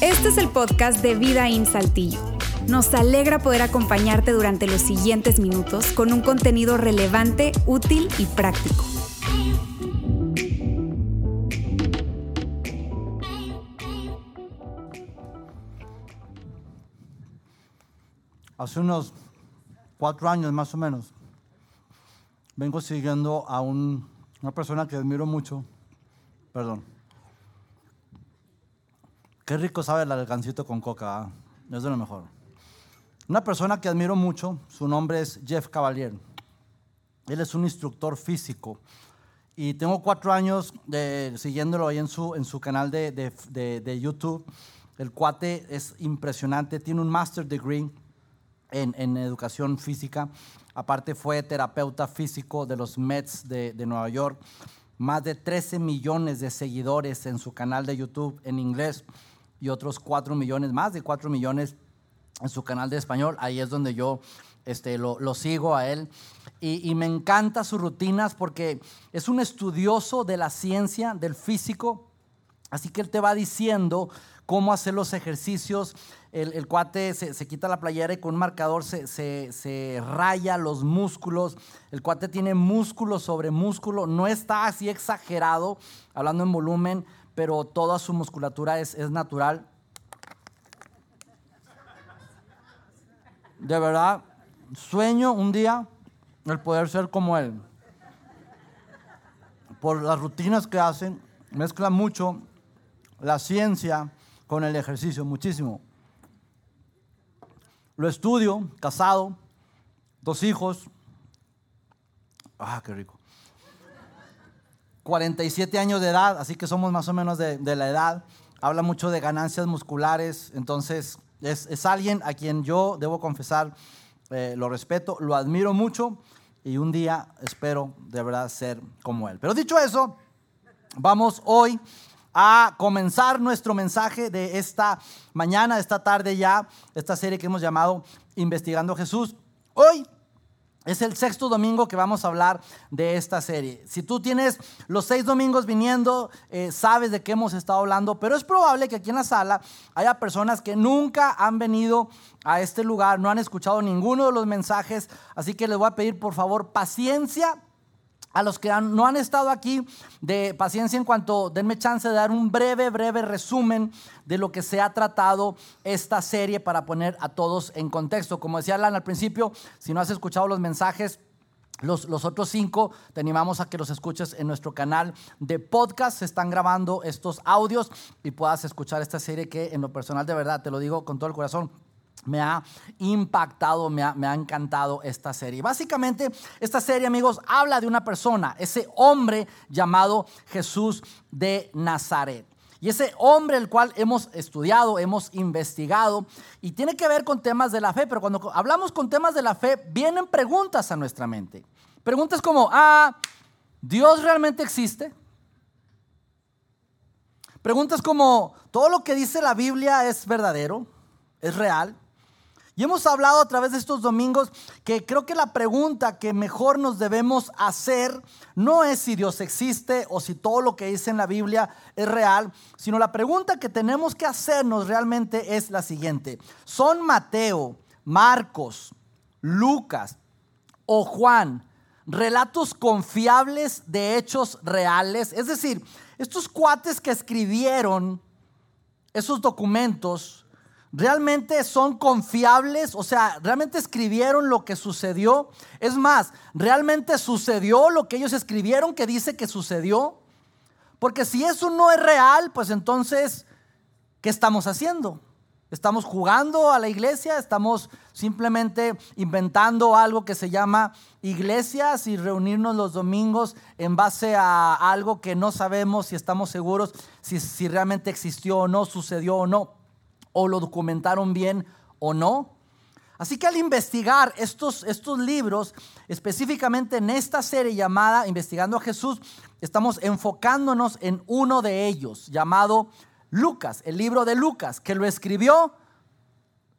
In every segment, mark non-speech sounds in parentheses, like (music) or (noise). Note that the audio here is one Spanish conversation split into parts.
Este es el podcast de Vida en Saltillo. Nos alegra poder acompañarte durante los siguientes minutos con un contenido relevante, útil y práctico. Hace unos cuatro años más o menos, vengo siguiendo a un- una persona que admiro mucho. Perdón. Qué rico sabe el alcancito con coca, ¿ah? es de lo mejor. Una persona que admiro mucho, su nombre es Jeff Cavalier. Él es un instructor físico y tengo cuatro años de- siguiéndolo ahí en su, en su canal de- de- de YouTube. El cuate es impresionante, tiene un master degree en, en educación física. Aparte fue terapeuta físico de los Mets de, de Nueva York. Más de 13 millones de seguidores en su canal de YouTube en inglés y otros 4 millones, más de 4 millones en su canal de español. Ahí es donde yo este, lo, lo sigo a él. Y, y me encanta sus rutinas porque es un estudioso de la ciencia, del físico. Así que él te va diciendo cómo hacer los ejercicios. El, cuate se, se quita la playera y con un marcador se, se- se raya los músculos. El cuate tiene músculo sobre músculo. No está así exagerado, hablando en volumen, pero toda su musculatura es, es natural. De verdad, sueño un día el poder ser como él. Por las rutinas que hacen, mezcla mucho la ciencia con el ejercicio, muchísimo. Lo estudio, casado, dos hijos. Ah, qué rico. 47 años de edad, así que somos más o menos de, de la edad. Habla mucho de ganancias musculares, entonces es, es alguien a quien yo debo confesar, eh, lo respeto, lo admiro mucho y un día espero de verdad ser como él. Pero dicho eso, Vamos hoy a comenzar nuestro mensaje de esta mañana, esta tarde ya, esta serie que hemos llamado Investigando a Jesús. Hoy es el sexto domingo que vamos a hablar de esta serie. Si tú tienes los seis domingos viniendo, eh, sabes de qué hemos estado hablando, pero es probable que aquí en la sala haya personas que nunca han venido a este lugar, no han escuchado ninguno de los mensajes, así que les voy a pedir por favor paciencia a los que no han estado aquí, de paciencia en cuanto, denme chance de dar un breve, breve resumen de lo que se ha tratado esta serie para poner a todos en contexto. Como decía Alan al principio, si no has escuchado los mensajes, los, los otros cinco, te animamos a que los escuches en nuestro canal de podcast. Se están grabando estos audios y puedas escuchar esta serie que en lo personal de verdad, te lo digo con todo el corazón, me ha impactado, me ha, me ha encantado esta serie. Básicamente, esta serie, amigos, habla de una persona, ese hombre llamado Jesús de Nazaret. Y ese hombre el cual hemos estudiado, hemos investigado y tiene que ver con temas de la fe, pero cuando hablamos con temas de la fe, vienen preguntas a nuestra mente. Preguntas como, ah, ¿Dios realmente existe? Preguntas como, ¿todo lo que dice la Biblia es verdadero? ¿Es real? Y hemos hablado a través de estos domingos que creo que la pregunta que mejor nos debemos hacer no es si Dios existe o si todo lo que dice en la Biblia es real, sino la pregunta que tenemos que hacernos realmente es la siguiente. ¿Son Mateo, Marcos, Lucas o Juan relatos confiables de hechos reales? Es decir, estos cuates que escribieron esos documentos realmente son confiables, o sea, realmente escribieron lo que sucedió. Es más, realmente sucedió lo que ellos escribieron que dice que sucedió. Porque si eso no es real, pues entonces, ¿qué estamos haciendo? ¿Estamos jugando a la iglesia? ¿Estamos simplemente inventando algo que se llama iglesias y reunirnos los domingos en base a algo que no sabemos si estamos seguros si, si realmente existió o no, sucedió o no? O lo documentaron bien o no. Así que al investigar estos, estos libros, específicamente en esta serie llamada Investigando a Jesús, estamos enfocándonos en uno de ellos, llamado Lucas, el libro de Lucas, que lo escribió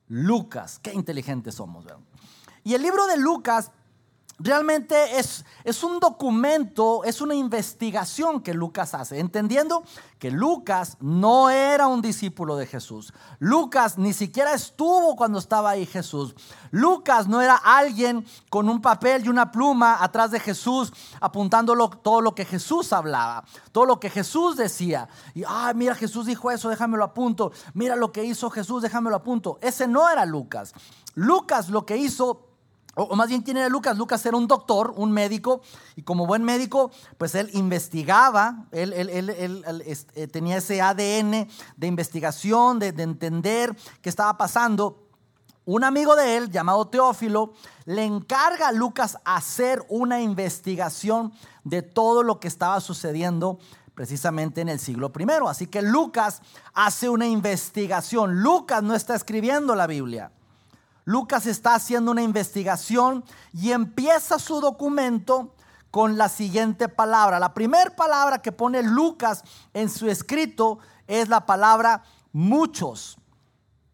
Lucas. Qué inteligentes somos. Y el libro de Lucas realmente es, es un documento, es una investigación que Lucas hace, entendiendo que Lucas no era un discípulo de Jesús. Lucas ni siquiera estuvo cuando estaba ahí Jesús. Lucas no era alguien con un papel y una pluma atrás de Jesús apuntándolo todo lo que Jesús hablaba, todo lo que Jesús decía. Y, ah, mira, Jesús dijo eso, déjamelo apunto. Mira lo que hizo Jesús, déjamelo apunto. Ese no era Lucas. Lucas lo que hizo o, más bien, ¿quién era Lucas? Lucas era un doctor, un médico, y como buen médico, pues él investigaba, él, eh, tenía ese ADN de investigación, de, de entender qué estaba pasando. Un amigo de él, llamado Teófilo, le encarga a Lucas hacer una investigación de todo lo que estaba sucediendo precisamente en el siglo primero. Así que Lucas hace una investigación. Lucas no está escribiendo la Biblia. Lucas está haciendo una investigación y empieza su documento con la siguiente palabra. La primera palabra que pone Lucas en su escrito es la palabra muchos,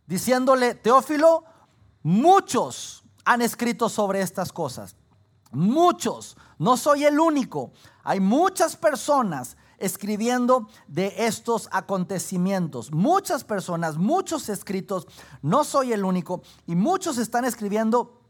diciéndole, Teófilo, muchos han escrito sobre estas cosas. Muchos, no soy el único. Hay muchas personas escribiendo de estos acontecimientos. Muchas personas, muchos escritos, no soy el único, y muchos están escribiendo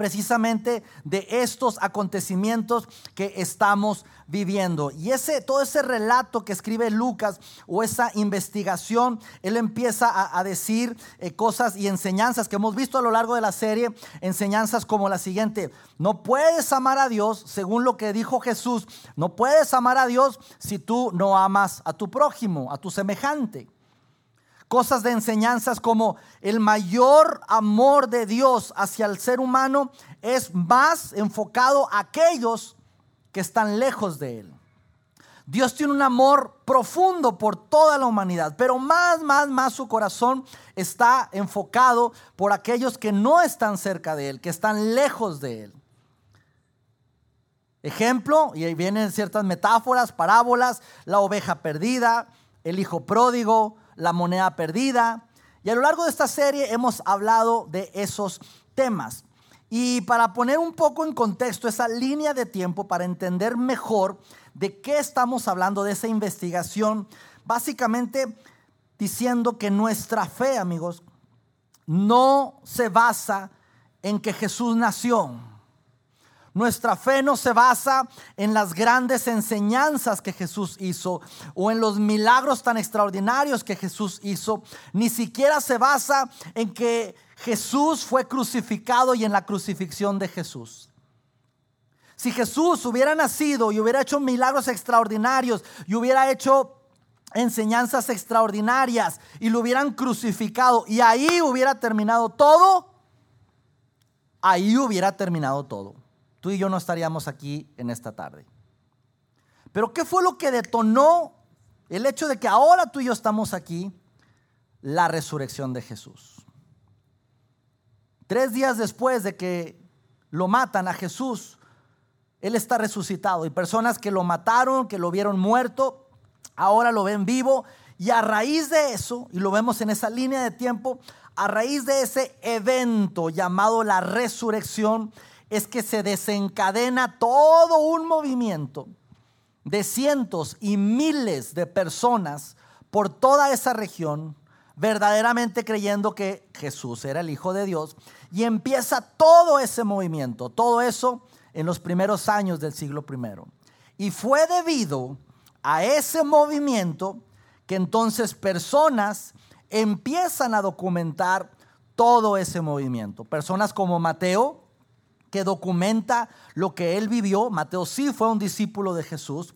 precisamente de estos acontecimientos que estamos viviendo. Y ese, todo ese relato que escribe Lucas o esa investigación, él empieza a, decir eh, cosas y enseñanzas que hemos visto a lo largo de la serie, enseñanzas como la siguiente, no puedes amar a Dios según lo que dijo Jesús, no puedes amar a Dios si tú no amas a tu prójimo, a tu semejante cosas de enseñanzas como el mayor amor de Dios hacia el ser humano es más enfocado a aquellos que están lejos de Él. Dios tiene un amor profundo por toda la humanidad, pero más, más, más su corazón está enfocado por aquellos que no están cerca de Él, que están lejos de Él. Ejemplo, y ahí vienen ciertas metáforas, parábolas, la oveja perdida, el hijo pródigo, la moneda perdida. Y a lo largo de esta serie hemos hablado de esos temas. Y para poner un poco en contexto esa línea de tiempo, para entender mejor de qué estamos hablando, de esa investigación, básicamente diciendo que nuestra fe, amigos, no se basa en que Jesús nació nuestra fe no se basa en las grandes enseñanzas que Jesús hizo o en los milagros tan extraordinarios que Jesús hizo. Ni siquiera se basa en que Jesús fue crucificado y en la crucifixión de Jesús. Si Jesús hubiera nacido y hubiera hecho milagros extraordinarios y hubiera hecho enseñanzas extraordinarias y lo hubieran crucificado y ahí hubiera terminado todo, ahí hubiera terminado todo tú y yo no estaríamos aquí en esta tarde. Pero ¿qué fue lo que detonó el hecho de que ahora tú y yo estamos aquí? La resurrección de Jesús. Tres días después de que lo matan a Jesús, Él está resucitado. Y personas que lo mataron, que lo vieron muerto, ahora lo ven vivo. Y a raíz de eso, y lo vemos en esa línea de tiempo, a raíz de ese evento llamado la resurrección, es que se desencadena todo un movimiento de cientos y miles de personas por toda esa región, verdaderamente creyendo que Jesús era el Hijo de Dios, y empieza todo ese movimiento, todo eso en los primeros años del siglo I. Y fue debido a ese movimiento que entonces personas empiezan a documentar todo ese movimiento. Personas como Mateo, que documenta lo que él vivió. Mateo sí fue un discípulo de Jesús.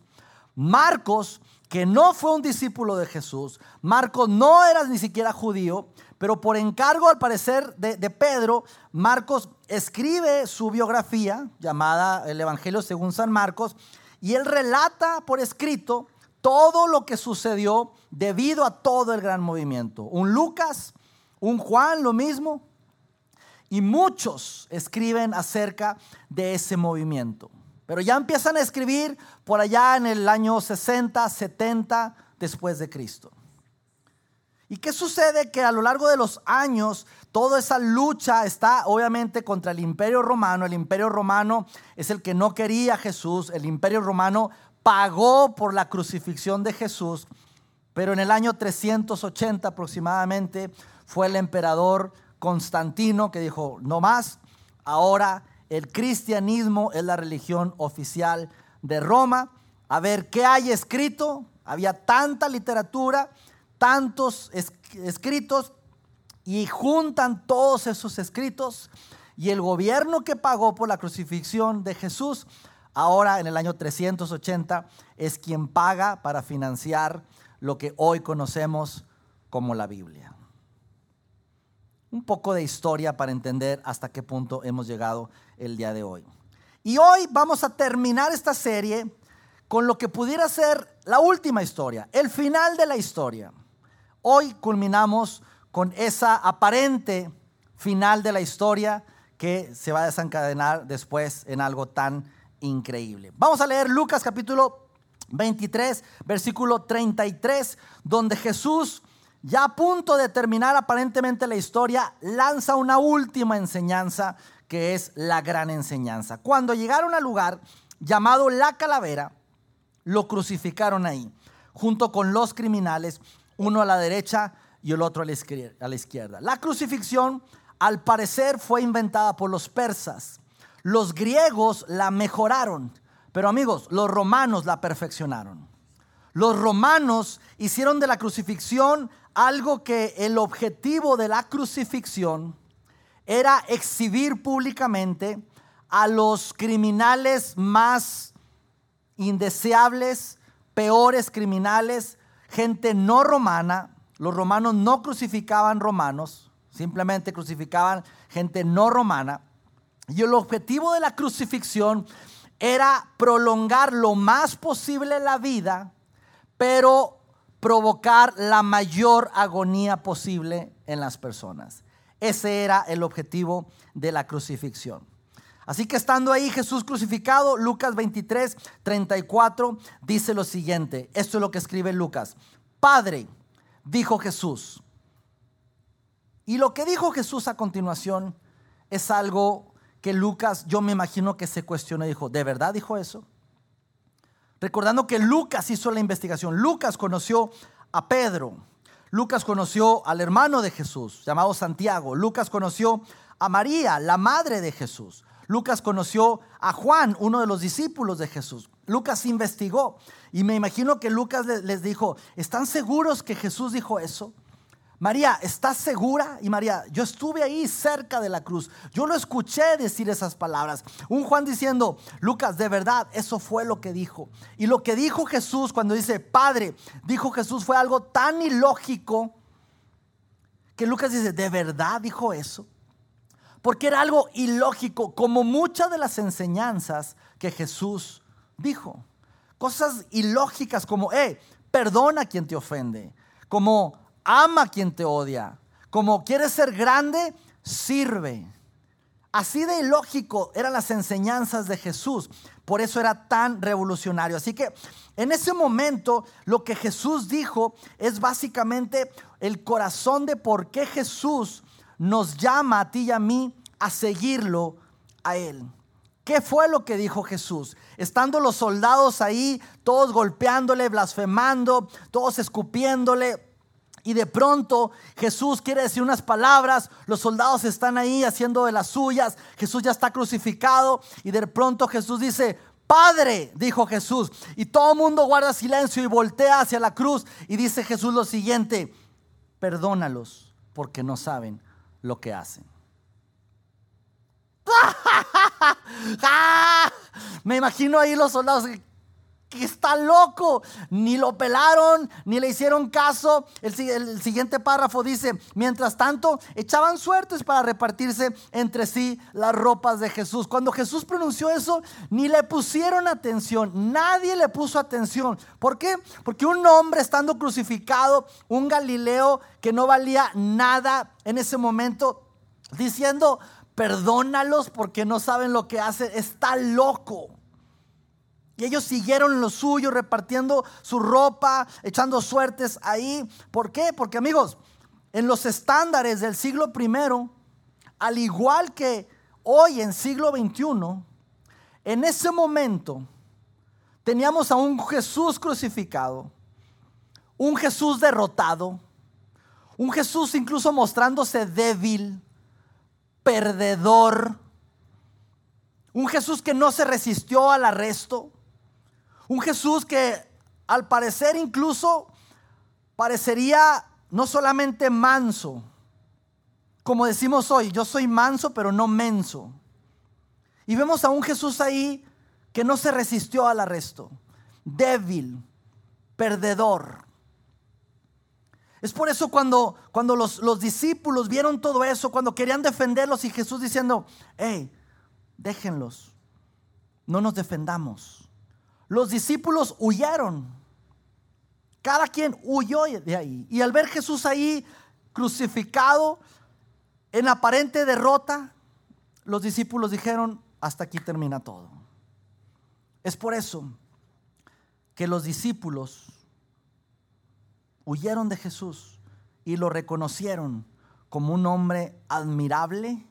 Marcos, que no fue un discípulo de Jesús. Marcos no era ni siquiera judío, pero por encargo al parecer de, de Pedro, Marcos escribe su biografía llamada el Evangelio según San Marcos y él relata por escrito todo lo que sucedió debido a todo el gran movimiento. Un Lucas, un Juan, lo mismo, y muchos escriben acerca de ese movimiento. Pero ya empiezan a escribir por allá en el año 60, 70 después de Cristo. ¿Y qué sucede? Que a lo largo de los años, toda esa lucha está obviamente contra el imperio romano. El imperio romano es el que no quería a Jesús. El imperio romano pagó por la crucifixión de Jesús. Pero en el año 380 aproximadamente fue el emperador Constantino que dijo, no más, ahora el cristianismo es la religión oficial de Roma. A ver, ¿qué hay escrito? Había tanta literatura tantos escritos y juntan todos esos escritos y el gobierno que pagó por la crucifixión de Jesús, ahora en el año 380, es quien paga para financiar lo que hoy conocemos como la Biblia. Un poco de historia para entender hasta qué punto hemos llegado el día de hoy. Y hoy vamos a terminar esta serie con lo que pudiera ser la última historia, el final de la historia. Hoy culminamos con esa aparente final de la historia que se va a desencadenar después en algo tan increíble. Vamos a leer Lucas capítulo 23, versículo 33, donde Jesús, ya a punto de terminar aparentemente la historia, lanza una última enseñanza que es la gran enseñanza. Cuando llegaron al lugar llamado la calavera, lo crucificaron ahí, junto con los criminales uno a la derecha y el otro a la izquierda. La crucifixión, al parecer, fue inventada por los persas. Los griegos la mejoraron, pero amigos, los romanos la perfeccionaron. Los romanos hicieron de la crucifixión algo que el objetivo de la crucifixión era exhibir públicamente a los criminales más indeseables, peores criminales, gente no romana. Los romanos no crucificaban romanos, simplemente crucificaban gente no romana. Y el objetivo de la crucifixión era prolongar lo más posible la vida, pero provocar la mayor agonía posible en las personas. Ese era el objetivo de la crucifixión. Así que estando ahí Jesús crucificado, Lucas 23, 34 dice lo siguiente. Esto es lo que escribe Lucas. Padre, dijo Jesús. Y lo que dijo Jesús a continuación es algo que Lucas, yo me imagino que se cuestionó y dijo, ¿de verdad dijo eso? Recordando que Lucas hizo la investigación. Lucas conoció a Pedro. Lucas conoció al hermano de Jesús, llamado Santiago. Lucas conoció a María, la madre de Jesús. Lucas conoció a Juan, uno de los discípulos de Jesús. Lucas investigó y me imagino que Lucas les dijo, ¿están seguros que Jesús dijo eso? María, ¿estás segura? Y María, yo estuve ahí cerca de la cruz. Yo lo escuché decir esas palabras. Un Juan diciendo, Lucas, de verdad, eso fue lo que dijo. Y lo que dijo Jesús cuando dice, Padre, dijo Jesús, fue algo tan ilógico que Lucas dice, ¿de verdad dijo eso? porque era algo ilógico, como muchas de las enseñanzas que Jesús dijo. Cosas ilógicas como, eh, perdona a quien te ofende, como ama a quien te odia, como quieres ser grande, sirve. Así de ilógico eran las enseñanzas de Jesús. Por eso era tan revolucionario. Así que en ese momento lo que Jesús dijo es básicamente el corazón de por qué Jesús nos llama a ti y a mí a seguirlo a Él. ¿Qué fue lo que dijo Jesús? Estando los soldados ahí, todos golpeándole, blasfemando, todos escupiéndole. Y de pronto Jesús quiere decir unas palabras, los soldados están ahí haciendo de las suyas, Jesús ya está crucificado y de pronto Jesús dice, Padre, dijo Jesús, y todo el mundo guarda silencio y voltea hacia la cruz y dice Jesús lo siguiente, perdónalos porque no saben lo que hacen. (laughs) Me imagino ahí los soldados está loco. Ni lo pelaron, ni le hicieron caso. El, el, siguiente párrafo dice, mientras tanto, echaban suertes para repartirse entre sí las ropas de Jesús. Cuando Jesús pronunció eso, ni le pusieron atención. Nadie le puso atención. ¿Por qué? Porque un hombre estando crucificado, un Galileo que no valía nada en ese momento, diciendo, perdónalos porque no saben lo que hacen, está loco. Y ellos siguieron lo suyo, repartiendo su ropa, echando suertes ahí. ¿Por qué? Porque amigos, en los estándares del siglo I, al igual que hoy en siglo XXI, en ese momento teníamos a un Jesús crucificado, un Jesús derrotado, un Jesús incluso mostrándose débil, perdedor, un Jesús que no se resistió al arresto, un Jesús que al parecer incluso parecería no solamente manso, como decimos hoy, yo soy manso pero no menso. Y vemos a un Jesús ahí que no se resistió al arresto, débil, perdedor. Es por eso cuando, cuando los, los, discípulos vieron todo eso, cuando querían defenderlos y Jesús diciendo, hey, déjenlos, no nos defendamos. Los discípulos huyeron. Cada quien huyó de ahí. Y al ver Jesús ahí crucificado, en aparente derrota, los discípulos dijeron, hasta aquí termina todo. Es por eso que los discípulos huyeron de Jesús y lo reconocieron como un hombre admirable.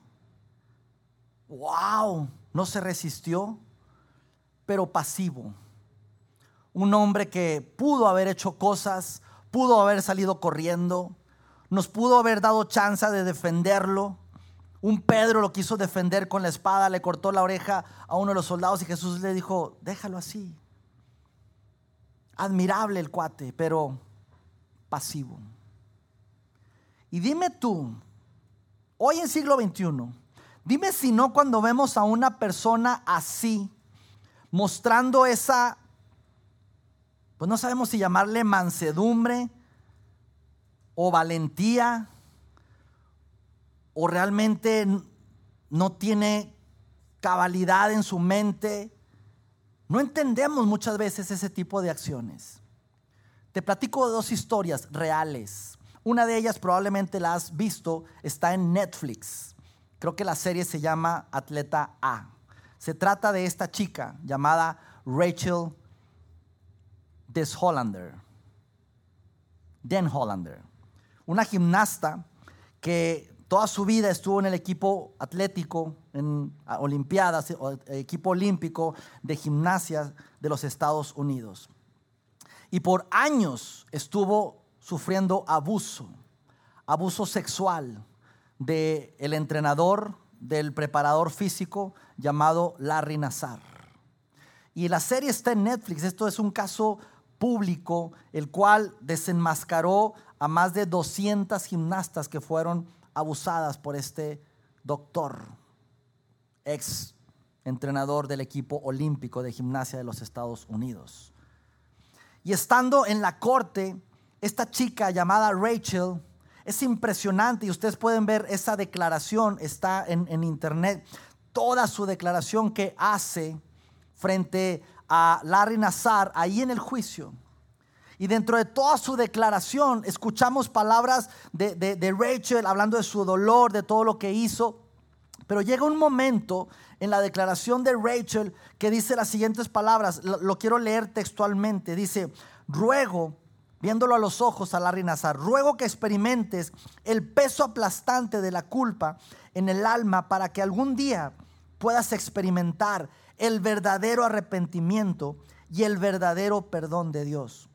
¡Wow! No se resistió, pero pasivo un hombre que pudo haber hecho cosas, pudo haber salido corriendo, nos pudo haber dado chance de defenderlo. Un Pedro lo quiso defender con la espada, le cortó la oreja a uno de los soldados y Jesús le dijo, déjalo así. Admirable el cuate, pero pasivo. Y dime tú, hoy en siglo XXI, dime si no cuando vemos a una persona así, mostrando esa pues no sabemos si llamarle mansedumbre o valentía o realmente no tiene cabalidad en su mente. No entendemos muchas veces ese tipo de acciones. Te platico dos historias reales. Una de ellas probablemente la has visto, está en Netflix. Creo que la serie se llama Atleta A. Se trata de esta chica llamada Rachel Des Hollander. Den Hollander. Una gimnasta que toda su vida estuvo en el equipo atlético, en Olimpiadas, equipo olímpico de gimnasia de los Estados Unidos. Y por años estuvo sufriendo abuso, abuso sexual del el entrenador, del preparador físico llamado Larry Nazar. Y la serie está en Netflix. Esto es un caso público, el cual desenmascaró a más de 200 gimnastas que fueron abusadas por este doctor, ex entrenador del equipo olímpico de gimnasia de los Estados Unidos. Y estando en la corte, esta chica llamada Rachel, es impresionante y ustedes pueden ver esa declaración, está en, en internet, toda su declaración que hace frente a Larry Nazar ahí en el juicio. Y dentro de toda su declaración escuchamos palabras de, Rachel hablando de su dolor, de todo lo que hizo. Pero llega un momento en la declaración de Rachel que dice las siguientes palabras, lo, quiero leer textualmente, dice, ruego, viéndolo a los ojos a Larry Nazar, ruego que experimentes el peso aplastante de la culpa en el alma para que algún día puedas experimentar el verdadero arrepentimiento y el verdadero perdón de Dios.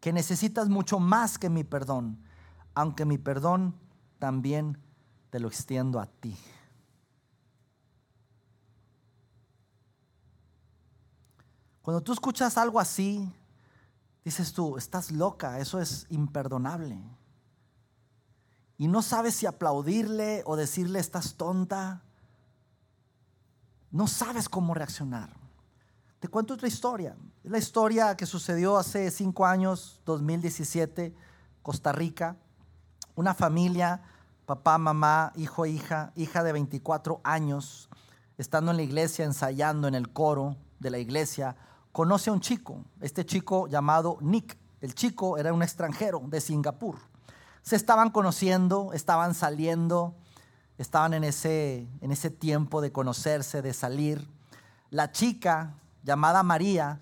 Que necesitas mucho más que mi perdón, aunque mi perdón también te lo extiendo a ti. Cuando tú escuchas algo así, dices tú, estás loca, eso es imperdonable. Y no sabes si aplaudirle o decirle, estás tonta no sabes cómo reaccionar. Te cuento otra historia. La historia que sucedió hace cinco años, 2017, Costa Rica. Una familia, papá, mamá, hijo, hija, hija de 24 años, estando en la iglesia, ensayando en el coro de la iglesia, conoce a un chico, este chico llamado Nick. El chico era un extranjero de Singapur. Se estaban conociendo, estaban saliendo, estaban en ese, en ese tiempo de conocerse, de salir. La chica llamada María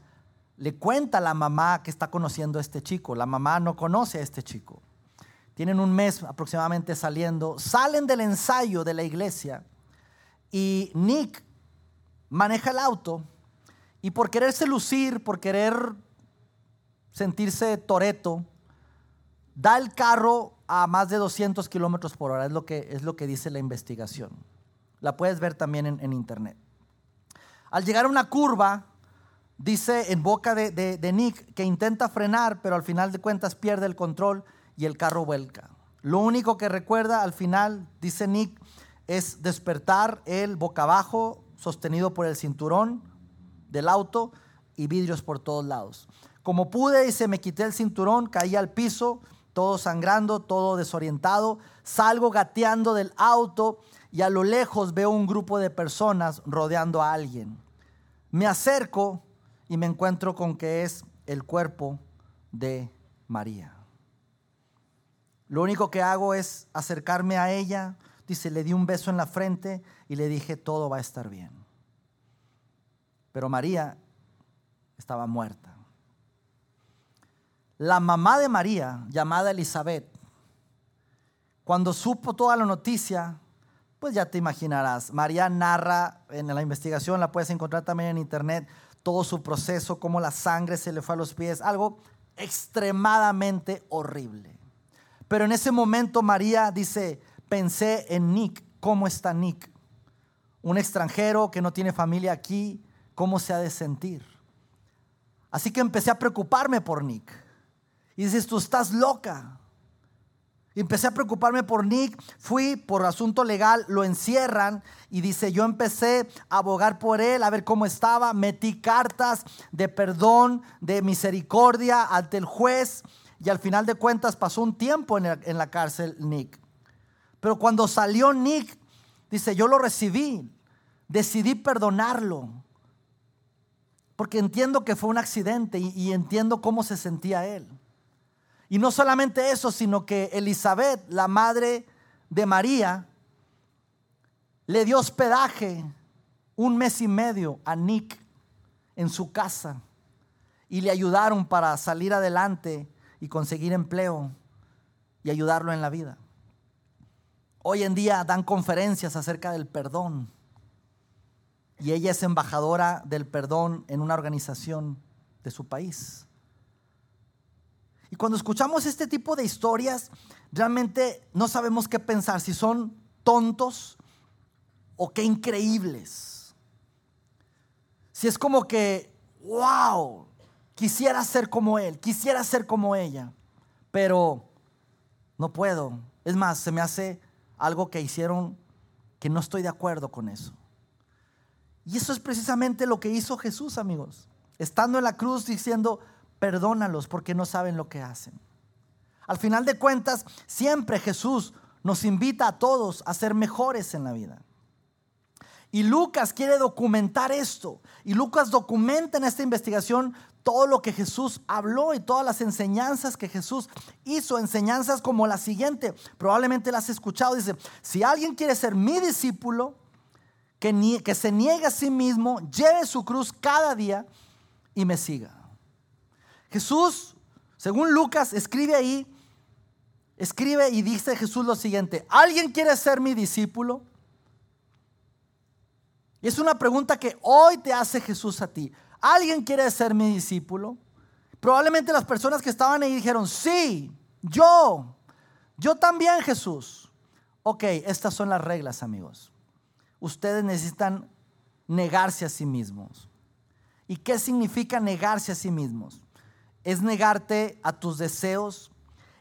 le cuenta a la mamá que está conociendo a este chico. La mamá no conoce a este chico. Tienen un mes aproximadamente saliendo. Salen del ensayo de la iglesia y Nick maneja el auto y por quererse lucir, por querer sentirse toreto, da el carro a más de 200 kilómetros por hora, es lo, que, es lo que dice la investigación. La puedes ver también en, internet. Al llegar a una curva, dice en boca de, de, Nick que intenta frenar, pero al final de cuentas pierde el control y el carro vuelca. Lo único que recuerda al final, dice Nick, es despertar él boca abajo, sostenido por el cinturón del auto y vidrios por todos lados. Como pude y se me quité el cinturón, caí al piso, todo sangrando, todo desorientado. Salgo gateando del auto y a lo lejos veo un grupo de personas rodeando a alguien. Me acerco y me encuentro con que es el cuerpo de María. Lo único que hago es acercarme a ella, dice, le di un beso en la frente y le dije, todo va a estar bien. Pero María estaba muerta. La mamá de María, llamada Elizabeth, cuando supo toda la noticia, pues ya te imaginarás. María narra en la investigación, la puedes encontrar también en internet, todo su proceso, cómo la sangre se le fue a los pies, algo extremadamente horrible. Pero en ese momento María dice, pensé en Nick, ¿cómo está Nick? Un extranjero que no tiene familia aquí, ¿cómo se ha de sentir? Así que empecé a preocuparme por Nick. Y dices, tú estás loca. Empecé a preocuparme por Nick, fui por asunto legal, lo encierran y dice, yo empecé a abogar por él, a ver cómo estaba, metí cartas de perdón, de misericordia ante el juez y al final de cuentas pasó un tiempo en, en la cárcel Nick. Pero cuando salió Nick, dice, yo lo recibí, decidí perdonarlo, porque entiendo que fue un accidente y entiendo cómo se sentía él. Y no solamente eso, sino que Elizabeth, la madre de María, le dio hospedaje un mes y medio a Nick en su casa y le ayudaron para salir adelante y conseguir empleo y ayudarlo en la vida. Hoy en día dan conferencias acerca del perdón y ella es embajadora del perdón en una organización de su país. Y cuando escuchamos este tipo de historias, realmente no sabemos qué pensar, si son tontos o qué increíbles. Si es como que, wow, quisiera ser como él, quisiera ser como ella, pero no puedo. Es más, se me hace algo que hicieron que no estoy de acuerdo con eso. Y eso es precisamente lo que hizo Jesús, amigos. Estando en la cruz diciendo, perdónalos porque no saben lo que hacen. Al final de cuentas, siempre Jesús nos invita a todos a ser mejores en la vida. Y Lucas quiere documentar esto. Y Lucas documenta en esta investigación todo lo que Jesús habló y todas las enseñanzas que Jesús hizo. Enseñanzas como la siguiente. Probablemente las has escuchado. Dice, si alguien quiere ser mi discípulo, que, que se niegue a sí mismo, lleve su cruz cada día y me siga. Jesús, según Lucas, escribe ahí, escribe y dice Jesús lo siguiente, ¿alguien quiere ser mi discípulo? Y es una pregunta que hoy te hace Jesús a ti. ¿Alguien quiere ser mi discípulo? Probablemente las personas que estaban ahí dijeron, sí, yo, yo también Jesús. Ok, estas son las reglas amigos. Ustedes necesitan negarse a sí mismos. ¿Y qué significa negarse a sí mismos? Es negarte a tus deseos,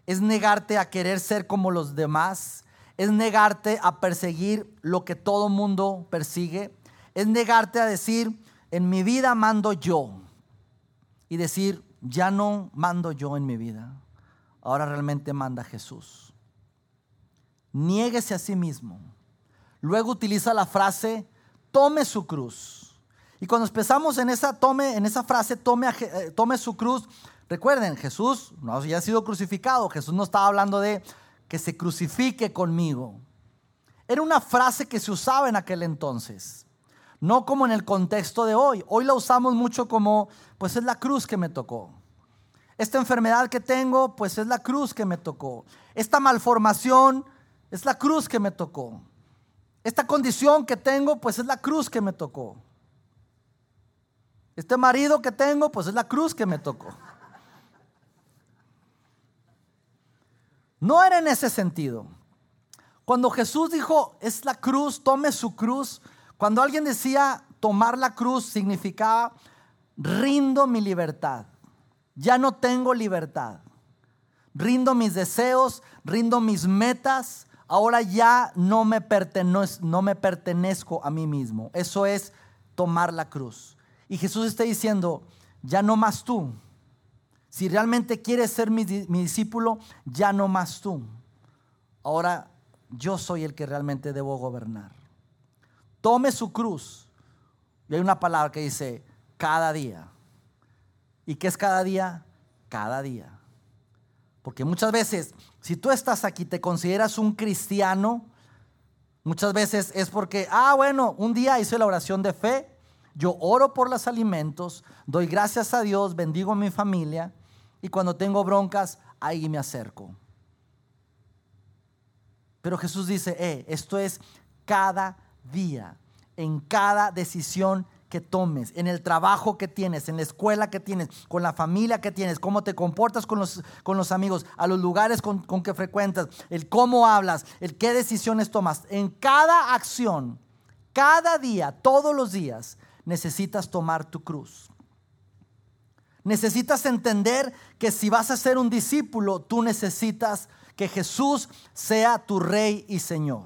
es negarte a querer ser como los demás, es negarte a perseguir lo que todo mundo persigue, es negarte a decir, en mi vida mando yo, y decir, ya no mando yo en mi vida, ahora realmente manda Jesús. Niéguese a sí mismo. Luego utiliza la frase, tome su cruz. Y cuando empezamos en esa, tome, en esa frase, tome, eh, tome su cruz, recuerden, Jesús no había sido crucificado, Jesús no estaba hablando de que se crucifique conmigo. Era una frase que se usaba en aquel entonces. No como en el contexto de hoy. Hoy la usamos mucho como, pues es la cruz que me tocó. Esta enfermedad que tengo, pues es la cruz que me tocó. Esta malformación es la cruz que me tocó. Esta condición que tengo, pues es la cruz que me tocó. Este marido que tengo, pues es la cruz que me tocó. No era en ese sentido. Cuando Jesús dijo, es la cruz, tome su cruz, cuando alguien decía tomar la cruz significaba rindo mi libertad. Ya no tengo libertad. Rindo mis deseos, rindo mis metas. Ahora ya no me, no me pertenezco a mí mismo. Eso es tomar la cruz. Y Jesús está diciendo, ya no más tú. Si realmente quieres ser mi, discípulo, ya no más tú. Ahora yo soy el que realmente debo gobernar. Tome su cruz. Y hay una palabra que dice, cada día. ¿Y qué es cada día? Cada día. Porque muchas veces, si tú estás aquí, te consideras un cristiano, muchas veces es porque, ah, bueno, un día hice la oración de fe, yo oro por los alimentos, doy gracias a Dios, bendigo a mi familia, y cuando tengo broncas, ahí me acerco. Pero Jesús dice, eh, esto es cada día, en cada decisión que tomes, en el trabajo que tienes, en la escuela que tienes, con la familia que tienes, cómo te comportas con los, con los amigos, a los lugares con, con que frecuentas, el cómo hablas, el qué decisiones tomas. En cada acción, cada día, todos los días, necesitas tomar tu cruz. Necesitas entender que si vas a ser un discípulo, tú necesitas que Jesús sea tu rey y Señor.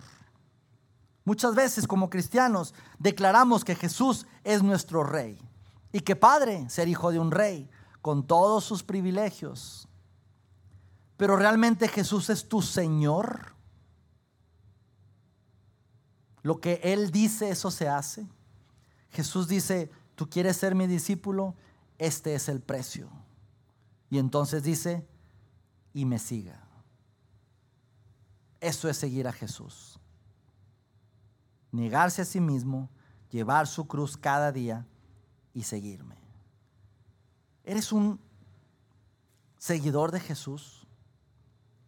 Muchas veces como cristianos declaramos que Jesús es nuestro rey y que padre ser hijo de un rey con todos sus privilegios. Pero realmente Jesús es tu Señor. Lo que Él dice, eso se hace. Jesús dice, tú quieres ser mi discípulo, este es el precio. Y entonces dice, y me siga. Eso es seguir a Jesús negarse a sí mismo, llevar su cruz cada día y seguirme. ¿Eres un seguidor de Jesús?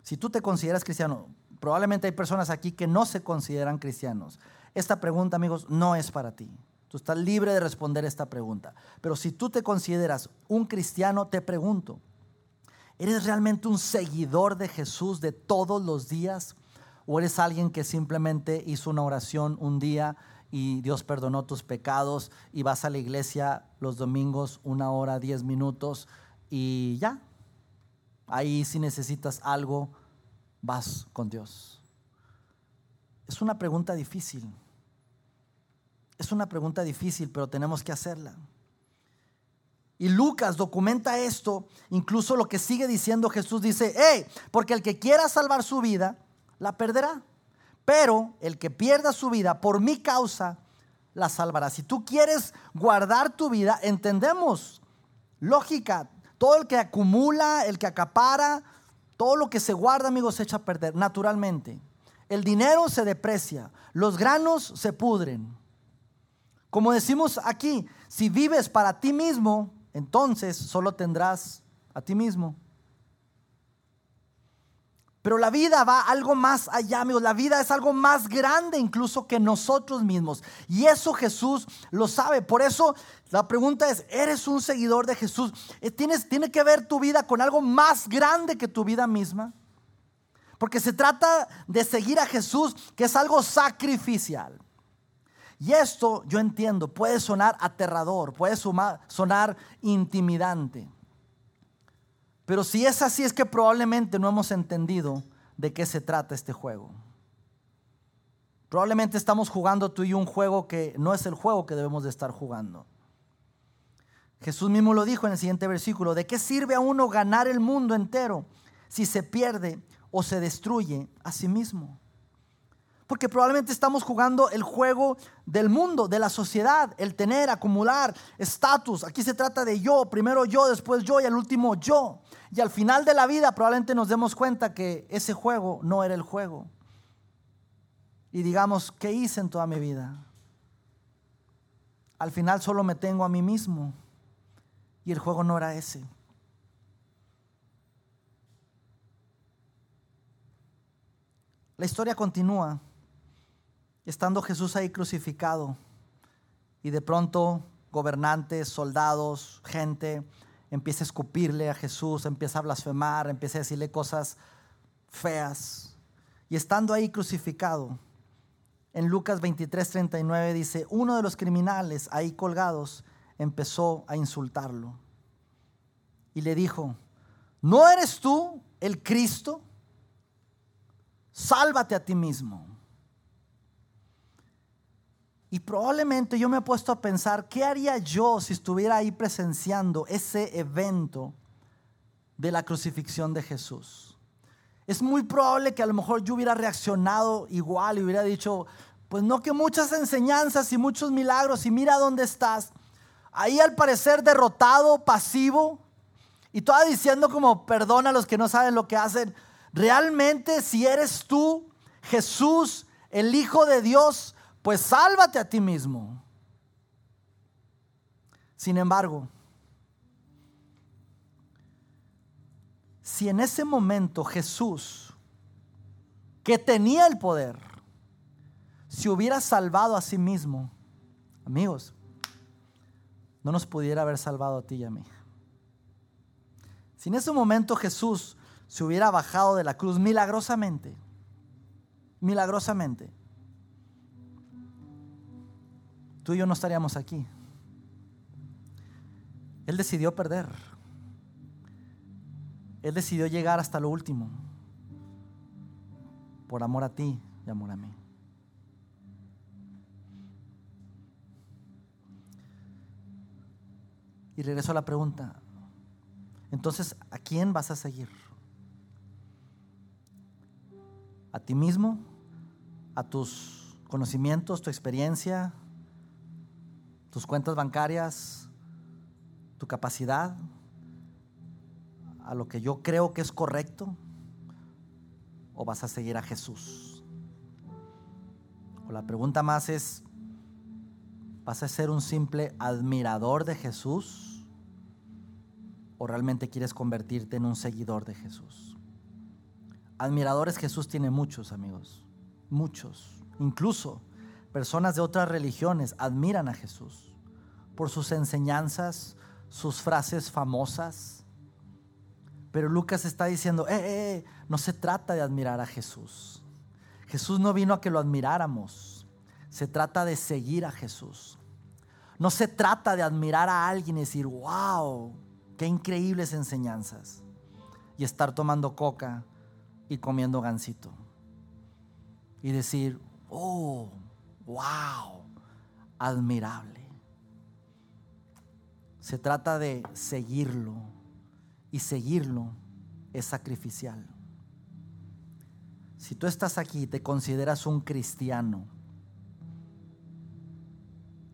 Si tú te consideras cristiano, probablemente hay personas aquí que no se consideran cristianos. Esta pregunta, amigos, no es para ti. Tú estás libre de responder esta pregunta. Pero si tú te consideras un cristiano, te pregunto, ¿eres realmente un seguidor de Jesús de todos los días? ¿O eres alguien que simplemente hizo una oración un día y Dios perdonó tus pecados y vas a la iglesia los domingos una hora, diez minutos y ya? Ahí si necesitas algo, vas con Dios. Es una pregunta difícil. Es una pregunta difícil, pero tenemos que hacerla. Y Lucas documenta esto, incluso lo que sigue diciendo Jesús dice, hey, porque el que quiera salvar su vida, la perderá. Pero el que pierda su vida por mi causa, la salvará. Si tú quieres guardar tu vida, entendemos, lógica, todo el que acumula, el que acapara, todo lo que se guarda, amigos, se echa a perder, naturalmente. El dinero se deprecia, los granos se pudren. Como decimos aquí, si vives para ti mismo, entonces solo tendrás a ti mismo. Pero la vida va algo más allá, amigos. La vida es algo más grande incluso que nosotros mismos. Y eso Jesús lo sabe. Por eso la pregunta es, ¿eres un seguidor de Jesús? Eh, ¿Tienes, ¿Tiene que ver tu vida con algo más grande que tu vida misma? Porque se trata de seguir a Jesús, que es algo sacrificial. Y esto, yo entiendo, puede sonar aterrador, puede sonar intimidante. Pero si es así, es que probablemente no hemos entendido de qué se trata este juego. Probablemente estamos jugando tú y un juego que no es el juego que debemos de estar jugando. Jesús mismo lo dijo en el siguiente versículo, ¿de qué sirve a uno ganar el mundo entero si se pierde o se destruye a sí mismo? Porque probablemente estamos jugando el juego del mundo, de la sociedad, el tener, acumular, estatus. Aquí se trata de yo, primero yo, después yo y al último yo. Y al final de la vida probablemente nos demos cuenta que ese juego no era el juego. Y digamos, ¿qué hice en toda mi vida? al final solo me tengo a mí mismo. Y el juego no era ese. La historia continúa, estando Jesús ahí crucificado y de pronto gobernantes, soldados, gente empieza a escupirle a Jesús, empieza a blasfemar, empieza a decirle cosas feas. Y estando ahí crucificado, en Lucas 23, 39 dice, uno de los criminales ahí colgados empezó a insultarlo. Y le dijo, ¿no eres tú el Cristo? Sálvate a ti mismo. Y probablemente yo me he puesto a pensar, ¿qué haría yo si estuviera ahí presenciando ese evento de la crucifixión de Jesús? es muy probable que a lo mejor yo hubiera reaccionado igual y hubiera dicho, pues no que muchas enseñanzas y muchos milagros y mira dónde estás. Ahí al parecer derrotado, pasivo y toda diciendo como perdona a los que no saben lo que hacen. Realmente si eres tú, Jesús, el Hijo de Dios, pues sálvate a ti mismo. Sin embargo, si en ese momento Jesús, que tenía el poder, si hubiera salvado a sí mismo, amigos, no nos pudiera haber salvado a ti y a mí. Si en ese momento Jesús se hubiera bajado de la cruz milagrosamente, milagrosamente, tú y yo no estaríamos aquí. Él decidió perder. Él decidió llegar hasta lo último, por amor a ti y amor a mí. Y regreso a la pregunta, entonces, ¿a quién vas a seguir? ¿A ti mismo? ¿A tus conocimientos, tu experiencia, tus cuentas bancarias, tu capacidad? a lo que yo creo que es correcto? ¿O vas a seguir a Jesús? O la pregunta más es, ¿vas a ser un simple admirador de Jesús? ¿O realmente quieres convertirte en un seguidor de Jesús? Admiradores Jesús tiene muchos amigos, muchos. Incluso personas de otras religiones admiran a Jesús por sus enseñanzas, sus frases famosas pero Lucas está diciendo, eh, eh, eh, no se trata de admirar a Jesús. Jesús no vino a que lo admiráramos. Se trata de seguir a Jesús. No se trata de admirar a alguien y decir, wow, qué increíbles enseñanzas. Y estar tomando coca y comiendo gansito. Y decir, oh, wow, admirable. Se trata de seguirlo y seguirlo es sacrificial. Si tú estás aquí y te consideras un cristiano,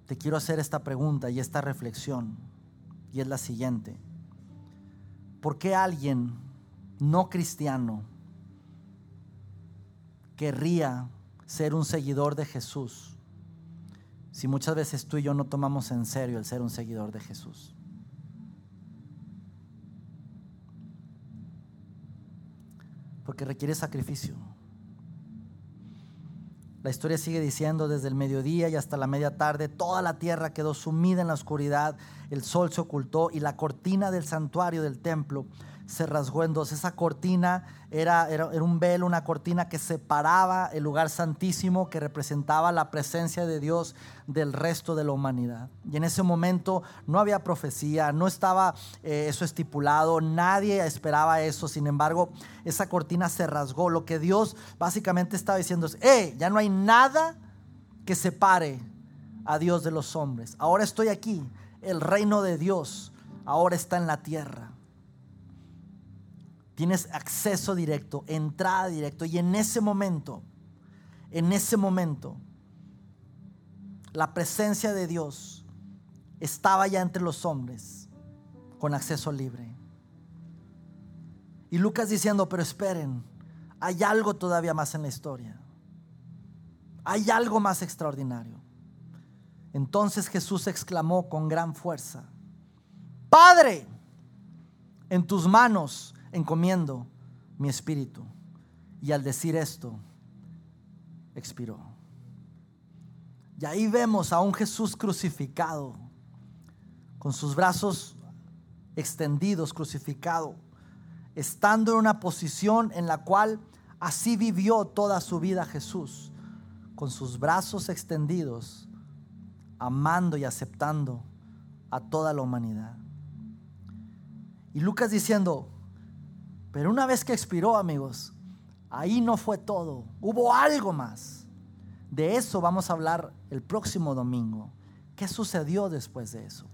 te quiero hacer esta pregunta y esta reflexión, y es la siguiente. ¿Por qué alguien no cristiano querría ser un seguidor de Jesús si muchas veces tú y yo no tomamos en serio el ser un seguidor de Jesús? porque requiere sacrificio. La historia sigue diciendo, desde el mediodía y hasta la media tarde, toda la tierra quedó sumida en la oscuridad, el sol se ocultó y la cortina del santuario del templo se rasgó en dos. Esa cortina era, era, un velo, una cortina que separaba el lugar santísimo que representaba la presencia de Dios del resto de la humanidad. Y en ese momento no había profecía, no estaba eh, eso estipulado, nadie esperaba eso. Sin embargo, esa cortina se rasgó. Lo que Dios básicamente estaba diciendo es, eh, ya no hay nada que separe a Dios de los hombres. Ahora estoy aquí. El reino de Dios ahora está en la tierra. Tienes acceso directo, entrada directo. Y en ese momento, en ese momento, la presencia de Dios estaba ya entre los hombres con acceso libre. Y Lucas diciendo, pero esperen, hay algo todavía más en la historia. Hay algo más extraordinario. Entonces Jesús exclamó con gran fuerza, Padre, en tus manos encomiendo mi espíritu. Y al decir esto, expiró. Y ahí vemos a un Jesús crucificado, con sus brazos extendidos, crucificado, estando en una posición en la cual así vivió toda su vida Jesús, con sus brazos extendidos, amando y aceptando a toda la humanidad. Y Lucas diciendo, pero una vez que expiró, amigos, ahí no fue todo, hubo algo más. De eso vamos a hablar el próximo domingo. ¿Qué sucedió después de eso?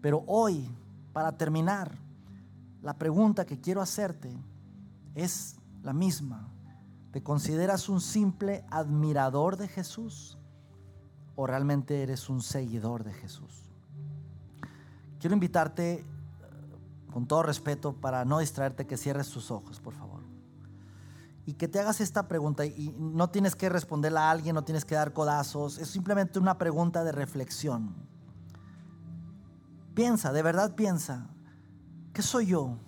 Pero hoy, para terminar, la pregunta que quiero hacerte es la misma. ¿Te consideras un simple admirador de Jesús o realmente eres un seguidor de Jesús? Quiero invitarte con todo respeto, para no distraerte, que cierres tus ojos, por favor. Y que te hagas esta pregunta y no tienes que responderla a alguien, no tienes que dar codazos, es simplemente una pregunta de reflexión. Piensa, de verdad piensa, ¿qué soy yo?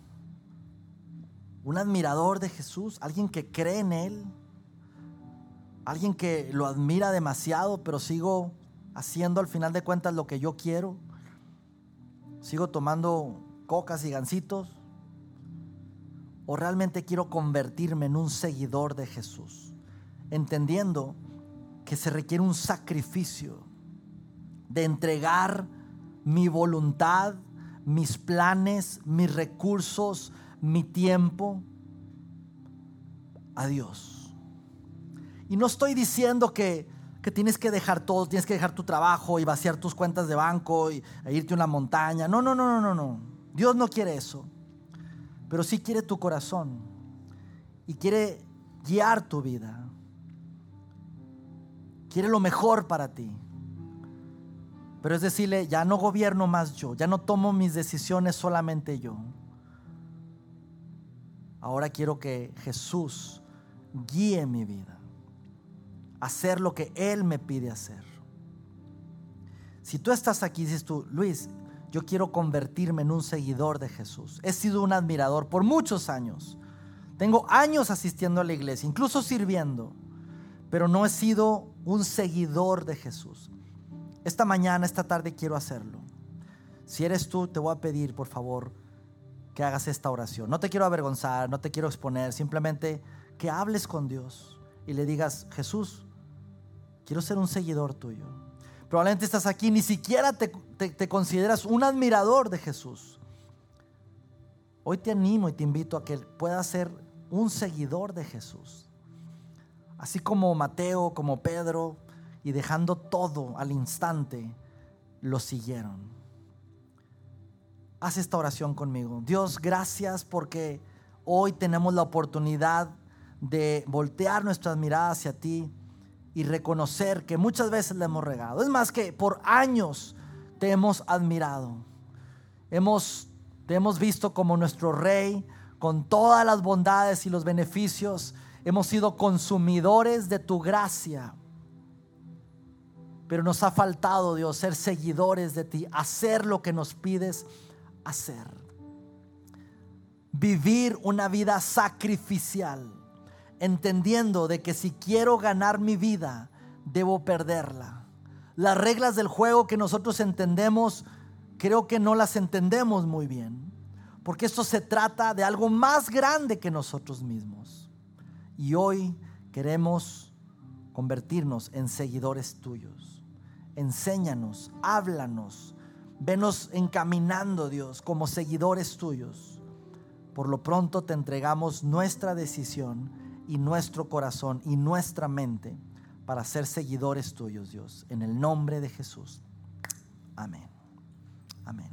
¿Un admirador de Jesús? ¿Alguien que cree en Él? ¿Alguien que lo admira demasiado, pero sigo haciendo al final de cuentas lo que yo quiero? ¿Sigo tomando cocas y gancitos? ¿O realmente quiero convertirme en un seguidor de Jesús? Entendiendo que se requiere un sacrificio de entregar mi voluntad, mis planes, mis recursos, mi tiempo a Dios. Y no estoy diciendo que, que, tienes que dejar todo, tienes que dejar tu trabajo y vaciar tus cuentas de banco y, e irte a una montaña. No, no, no, no, no, no. Dios no quiere eso, pero sí quiere tu corazón y quiere guiar tu vida. Quiere lo mejor para ti. Pero es decirle, ya no gobierno más yo, ya no tomo mis decisiones solamente yo. Ahora quiero que Jesús guíe mi vida, hacer lo que Él me pide hacer. Si tú estás aquí, dices tú, Luis, yo quiero convertirme en un seguidor de Jesús. He sido un admirador por muchos años. Tengo años asistiendo a la iglesia, incluso sirviendo, pero no he sido un seguidor de Jesús. Esta mañana, esta tarde quiero hacerlo. Si eres tú, te voy a pedir, por favor, que hagas esta oración. No te quiero avergonzar, no te quiero exponer, simplemente que hables con Dios y le digas, Jesús, quiero ser un seguidor tuyo. Probablemente estás aquí, ni siquiera te, consideras un admirador de Jesús. Hoy te animo y te invito a que puedas ser un seguidor de Jesús. Así como Mateo, como Pedro, y dejando todo al instante, lo siguieron. Haz esta oración conmigo. Dios, gracias porque hoy tenemos la oportunidad de voltear nuestras miradas hacia ti y reconocer que muchas veces le hemos regado. Es más que por años te hemos admirado. Hemos, te hemos visto como nuestro rey con todas las bondades y los beneficios. Hemos sido consumidores de tu gracia. Pero nos ha faltado, Dios, ser seguidores de ti, hacer lo que nos pides hacer. Vivir una vida sacrificial entendiendo de que si quiero ganar mi vida, debo perderla. Las reglas del juego que nosotros entendemos, creo que no las entendemos muy bien, porque esto se trata de algo más grande que nosotros mismos. Y hoy queremos convertirnos en seguidores tuyos. Enséñanos, háblanos, venos encaminando, Dios, como seguidores tuyos. Por lo pronto te entregamos nuestra decisión y nuestro corazón y nuestra mente para ser seguidores tuyos, Dios. En el nombre de Jesús. Amén. Amén.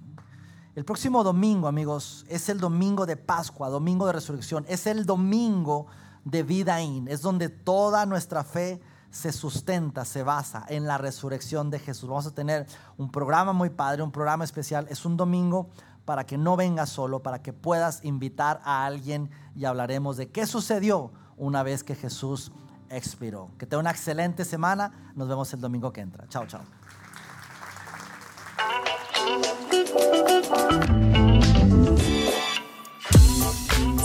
El próximo domingo, amigos, es el domingo de Pascua, domingo de resurrección. Es el domingo de vida in. Es donde toda nuestra fe se sustenta, se basa en la resurrección de Jesús. Vamos a tener un programa muy padre, un programa especial. Es un domingo para que no vengas solo, para que puedas invitar a alguien y hablaremos de qué sucedió una vez que Jesús expiró. Que tenga una excelente semana. Nos vemos el domingo que entra. Chao, chao.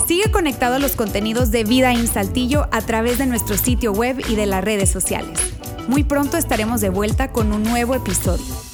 Sigue conectado a los contenidos de Vida en Saltillo a través de nuestro sitio web y de las redes sociales. Muy pronto estaremos de vuelta con un nuevo episodio.